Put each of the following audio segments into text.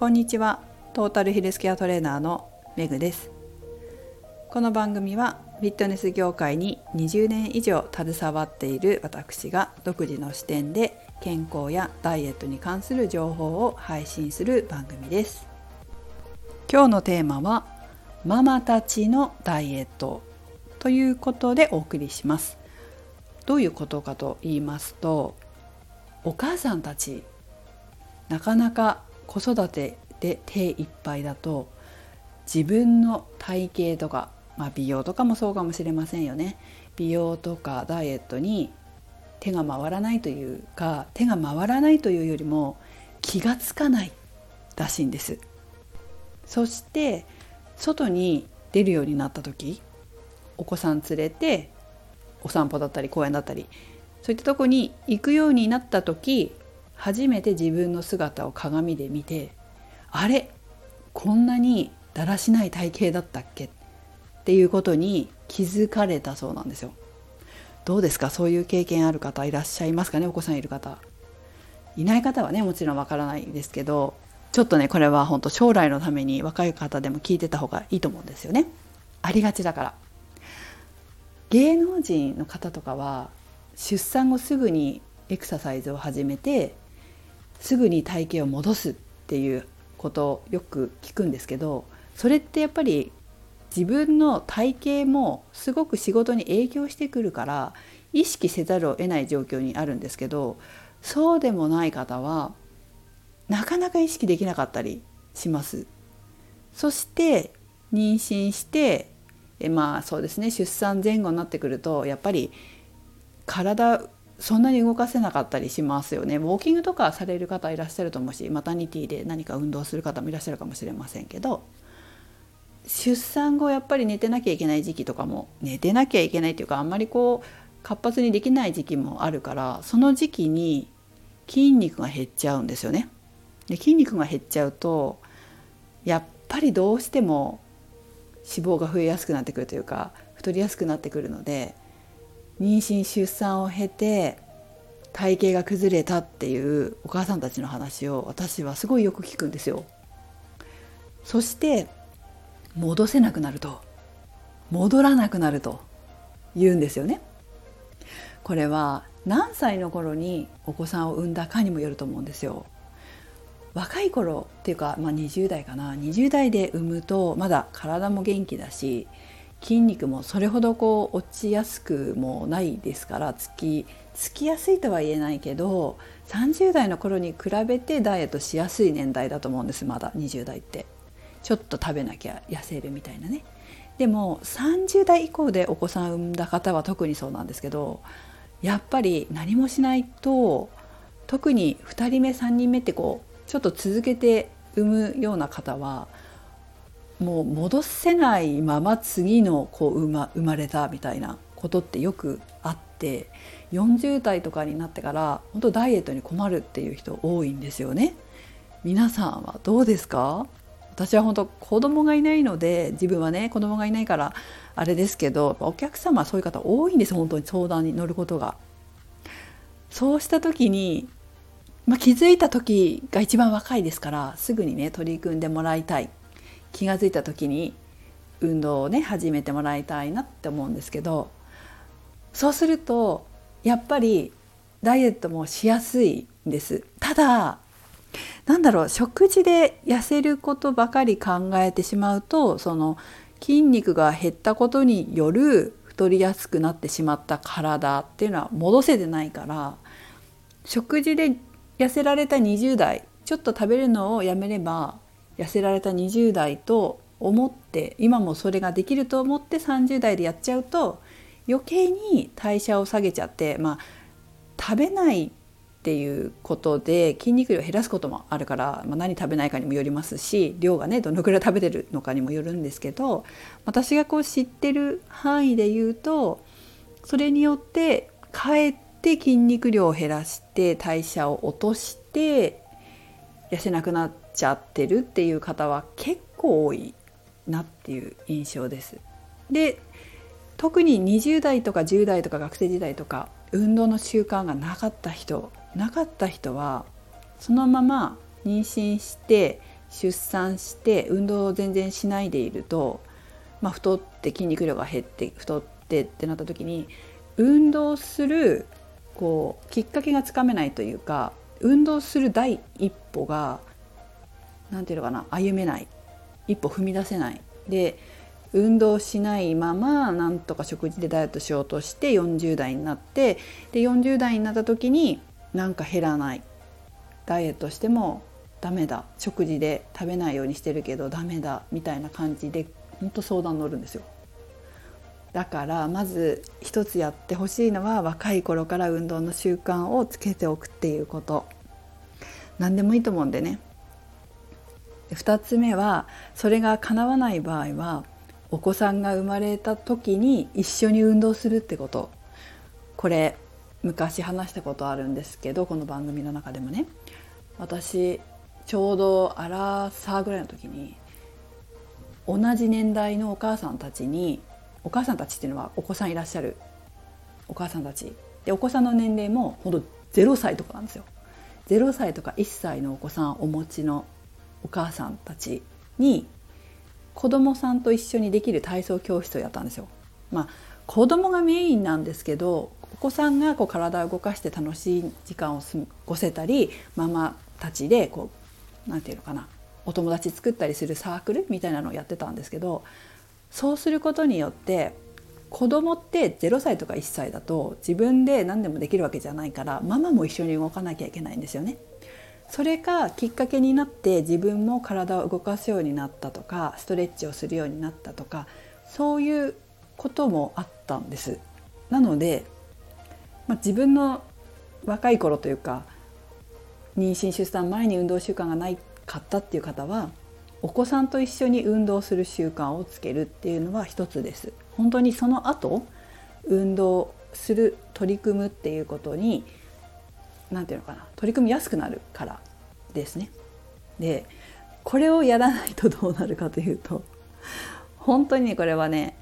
こんにちは。トータルヘルスケアトレーナーのメグです。この番組はフィットネス業界に20年以上携わっている私が独自の視点で健康やダイエットに関する情報を配信する番組です。今日のテーマはママたちのダイエットということでお送りします。どういうことかと言いますとお母さんたちなかなか子育てで手いっぱいだと自分の体型とか、まあ、美容とかもそうかもしれませんよね。美容とかダイエットに手が回らないというか手が回らないというよりも気がつかないらしいんです。そして外に出るようになった時お子さん連れてお散歩だったり公園だったりそういったとこに行くようになった時初めて自分の姿を鏡で見てあれこんなにだらしない体型だったっけ？っていうことに気づかれたそうなんですよ。どうですか？そういう経験ある方いらっしゃいますかね？お子さんいる方。いない方はねもちろんわからないですけどちょっとねこれは本当将来のために若い方でも聞いてた方がいいと思うんですよね。ありがちだから。芸能人の方とかは出産後すぐにエクササイズを始めてすぐに体型を戻すっていうことよく聞くんですけどそれってやっぱり自分の体型もすごく仕事に影響してくるから意識せざるを得ない状況にあるんですけどそうでもない方はなかなか意識できなかったりします。そして妊娠してえまあそうですね出産前後になってくるとやっぱり体そんなに動かせなかったりしますよねウォーキングとかされる方いらっしゃると思うしマタニティで何か運動する方もいらっしゃるかもしれませんけど出産後やっぱり寝てなきゃいけない時期とかも寝てなきゃいけないっていうかあんまりこう活発にできない時期もあるからその時期に筋肉が減っちゃうんですよね。で筋肉が減っちゃうとやっぱりどうしても脂肪が増えやすくなってくるというか太りやすくなってくるので妊娠出産を経て体型が崩れたっていうお母さんたちの話を私はすごいよく聞くんですよ。そして戻せなくなると戻らなくなると言うんですよね。これは何歳の頃にお子さんを産んだかにもよると思うんですよ。若い頃っていうか、まあ、20代かな20代で産むとまだ体も元気だし筋肉もそれほどこう落ちやすくもないですからつきつきやすいとは言えないけど30代の頃に比べてダイエットしやすい年代だと思うんですまだ20代って。ちょっと食べなきゃ痩せるみたいなね。でも30代以降でお子さん産んだ方は特にそうなんですけどやっぱり何もしないと特に2人目3人目ってこうちょっと続けて産むような方はもう戻せないまま次の子生ま生まれたみたいなことってよくあって40代とかになってから本当ダイエットに困るっていう人多いんですよね。皆さんはどうですか？私は本当子供がいないので自分はね子供がいないからあれですけどお客様はそういう方多いんです本当に相談に乗ることが。そうした時に、まあ、気づいた時が一番若いですからすぐにね取り組んでもらいたい気が付いた時に運動をね始めてもらいたいなって思うんですけどそうするとやっぱりダイエットもしやすいんです。ただなんだろう食事で痩せることばかり考えてしまうとその筋肉が減ったことによる太りやすくなってしまった体っていうのは戻せてないから食事で痩せられた20代ちょっと食べるのをやめれば痩せられた20代と思って今もそれができると思って30代でやっちゃうと余計に代謝を下げちゃってまあ食べないっていうことで筋肉量を減らすこともあるから、まあ、何食べないかにもよりますし量がねどのくらい食べてるのかにもよるんですけど私がこう知ってる範囲で言うとそれによってかえって筋肉量を減らして代謝を落として痩せなくなってちゃってるっていう方は結構多いなっていう印象です。で特に20代とか10代とか学生時代とか運動の習慣がなかった人なかった人はそのまま妊娠して出産して運動を全然しないでいると、まあ、太って筋肉量が減って太ってってなった時に運動するこうきっかけがつかめないというか運動する第一歩が何て言うのかな歩めない。一歩踏み出せない。で運動しないままなんとか食事でダイエットしようとして40代になってで40代になった時になんか減らない。ダイエットしてもダメだ。食事で食べないようにしてるけどダメだ。みたいな感じで本当相談乗るんですよ。だからまず一つやってほしいのは若い頃から運動の習慣をつけておくっていうこと。何でもいいと思うんでね。2つ目はそれが叶わない場合はお子さんが生まれた時に一緒に運動するってこと。これ昔話したことあるんですけどこの番組の中でもね。私ちょうどアラサーぐらいの時に同じ年代のお母さんたちにお母さんたちっていうのはお子さんいらっしゃる。お母さんたち。でお子さんの年齢もほんと0歳とかなんですよ。0歳とか1歳のお子さんお持ちのお母さんたちに子供さんと一緒にできる体操教室をやったんですよ。まあ子供がメインなんですけどお子さんがこう体を動かして楽しい時間を過ごせたりママたちでこう何て言うのかなお友達作ったりするサークルみたいなのをやってたんですけどそうすることによって子供って0歳とか1歳だと自分で何でもできるわけじゃないからママも一緒に動かなきゃいけないんですよね。それがきっかけになって自分も体を動かすようになったとかストレッチをするようになったとかそういうこともあったんです。なので、まあ、自分の若い頃というか妊娠出産前に運動習慣がないかったっていう方はお子さんと一緒に運動する習慣をつけるっていうのは一つです。本当にその後運動する取り組むっていうことに何て言うのかな取り組みやすくなるからですね。でこれをやらないとどうなるかというと本当にこれはね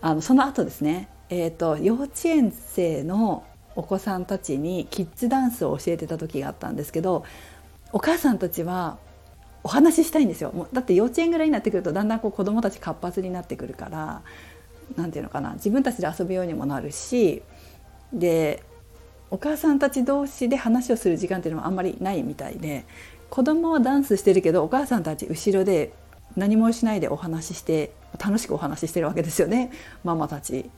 あのその後ですね、えーと、幼稚園生のお子さんたちにキッズダンスを教えてた時があったんですけどお母さんたちはお話ししたいんですよだって幼稚園ぐらいになってくるとだんだんこう子どもたち活発になってくるから何て言うのかな自分たちで遊ぶようにもなるしでお母さんたち同士で話をする時間っていうのはあんまりないみたいで子供はダンスしてるけどお母さんたち後ろで何もしないでお話しして楽しくお話ししてるわけですよねママたち。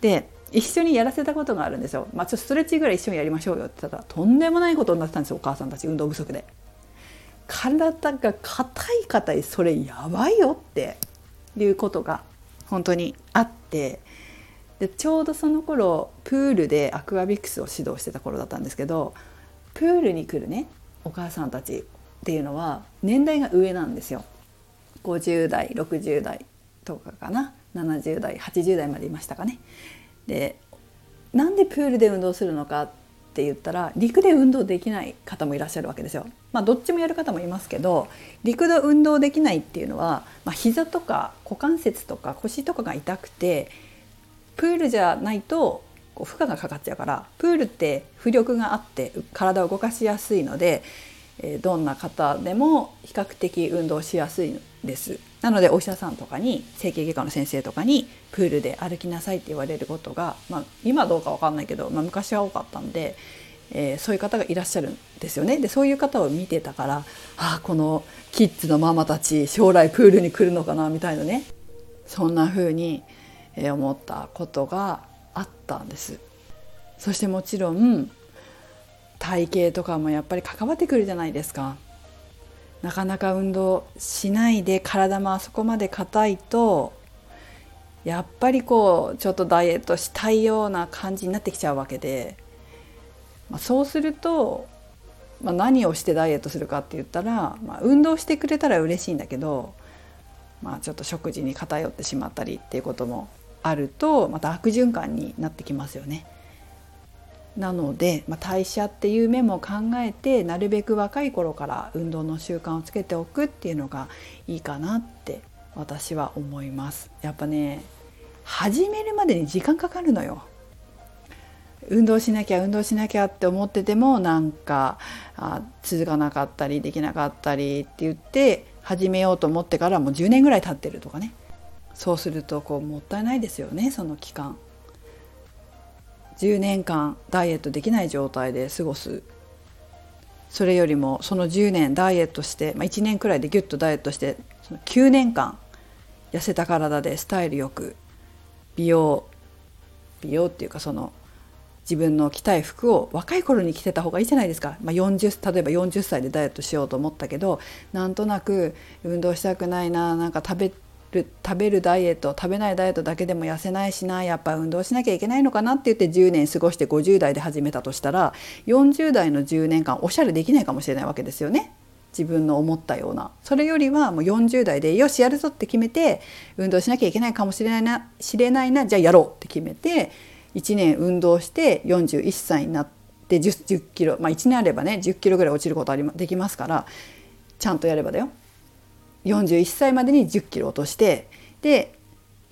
で一緒にやらせたことがあるんですよ。まあ、ちょっとストレッチぐらい一緒にやりましょうよって言ったらとんでもないことになってたんですよお母さんたち運動不足で。体が硬い硬いそれやばいよっていうことが本当にあってでちょうどその頃プールでアクアビクスを指導してた頃だったんですけどプールに来るねお母さんたちっていうのは年代が上なんですよ。50代60代とかかな70代80代までいましたかね。でなんでプールで運動するのかって言ったら陸で運動できない方もいらっしゃるわけですよ。まあ、どっちもやる方もいますけど陸で運動できないっていうのは、まあ、膝とか股関節とか腰とかが痛くてプールじゃないとこう負荷がかかっちゃうからプールって浮力があって体を動かしやすいので、えどんな方でも比較的運動しやすいです。なのでお医者さんとかに整形外科の先生とかにプールで歩きなさいって言われることが、まあ、今どうか分かんないけど、まあ、昔は多かったんで、えー、そういう方がいらっしゃるんですよね。でそういう方を見てたからああこのキッズのママたち将来プールに来るのかなみたいなねそんな風に思ったことがあったんです。そしてもちろん体型とかもやっぱり関わってくるじゃないですか。なかなか運動しないで体もあそこまで硬いとやっぱりこうちょっとダイエットしたいような感じになってきちゃうわけで、まあ、そうすると、まあ、何をしてダイエットするかって言ったら、まあ、運動してくれたら嬉しいんだけど、まあ、ちょっと食事に偏ってしまったりっていうこともあるとまた悪循環になってきますよね。なので、まあ、代謝っていう面も考えてなるべく若い頃から運動の習慣をつけておくっていうのがいいかなって私は思います。やっぱね始めるまでに時間かかるのよ。運動しなきゃ運動しなきゃって思っててもなんかあ続かなかったりできなかったりって言って始めようと思ってからもう10年ぐらい経ってるとかねそうするとこうもったいないですよねその期間。10年間ダイエットできない状態で過ごす。それよりもその10年ダイエットして、まあ、1年くらいでギュッとダイエットしてその9年間痩せた体でスタイルよく美容美容っていうかその自分の着たい服を若い頃に着てた方がいいじゃないですか、まあ40、例えば40歳でダイエットしようと思ったけどなんとなく運動したくないななんか食べる食べるダイエット食べないダイエットだけでも痩せないしなやっぱ運動しなきゃいけないのかなって言って10年過ごして50代で始めたとしたら40代の10年間おしゃれできないかもしれないわけですよね。自分の思ったようなそれよりはもう40代でよしやるぞって決めて運動しなきゃいけないかもしれないな知れないなじゃあやろうって決めて1年運動して41歳になって 10, キロまあ1年あればね10キロぐらい落ちることありできますからちゃんとやればだよ41歳までに10キロ落としてで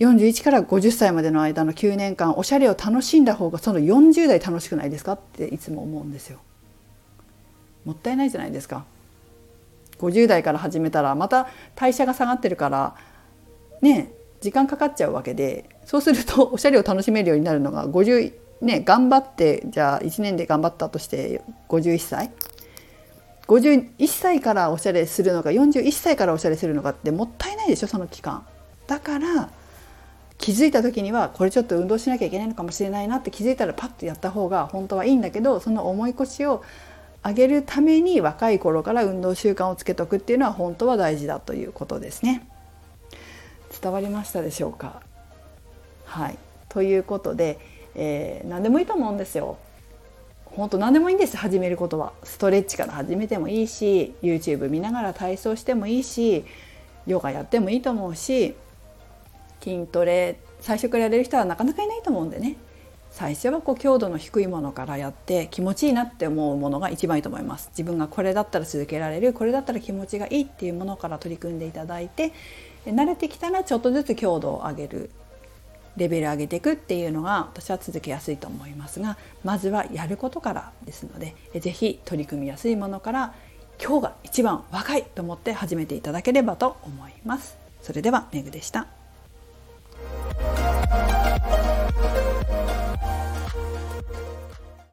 41から50歳までの間の9年間おしゃれを楽しんだ方がその40代楽しくないですか？っていつも思うんですよ。もったいないじゃないですか。50代から始めたらまた代謝が下がってるからね時間かかっちゃうわけでそうすると おしゃれを楽しめるようになるのが50ね頑張ってじゃあ1年で頑張ったとして51歳51歳からおしゃれするのか41歳からおしゃれするのかってもったいないでしょその期間。だから気づいた時にはこれちょっと運動しなきゃいけないのかもしれないなって気づいたらパッとやった方が本当はいいんだけどその重い腰を上げるために若い頃から運動習慣をつけとくっていうのは本当は大事だということですね。伝わりましたでしょうか？はいということで、えー、何でもいいと思うんですよ。本当何でもいいんです始めることは。ストレッチから始めてもいいし YouTube 見ながら体操してもいいしヨガやってもいいと思うし筋トレ最初からやれる人はなかなかいないと思うんでね。最初はこう強度の低いものからやって気持ちいいなって思うものが一番いいと思います。自分がこれだったら続けられるこれだったら気持ちがいいっていうものから取り組んでいただいて慣れてきたらちょっとずつ強度を上げる。レベル上げていくっていうのが私は続けやすいと思いますがまずはやることからですので是非取り組みやすいものから今日が一番若いと思って始めていただければと思います。それではめぐでした。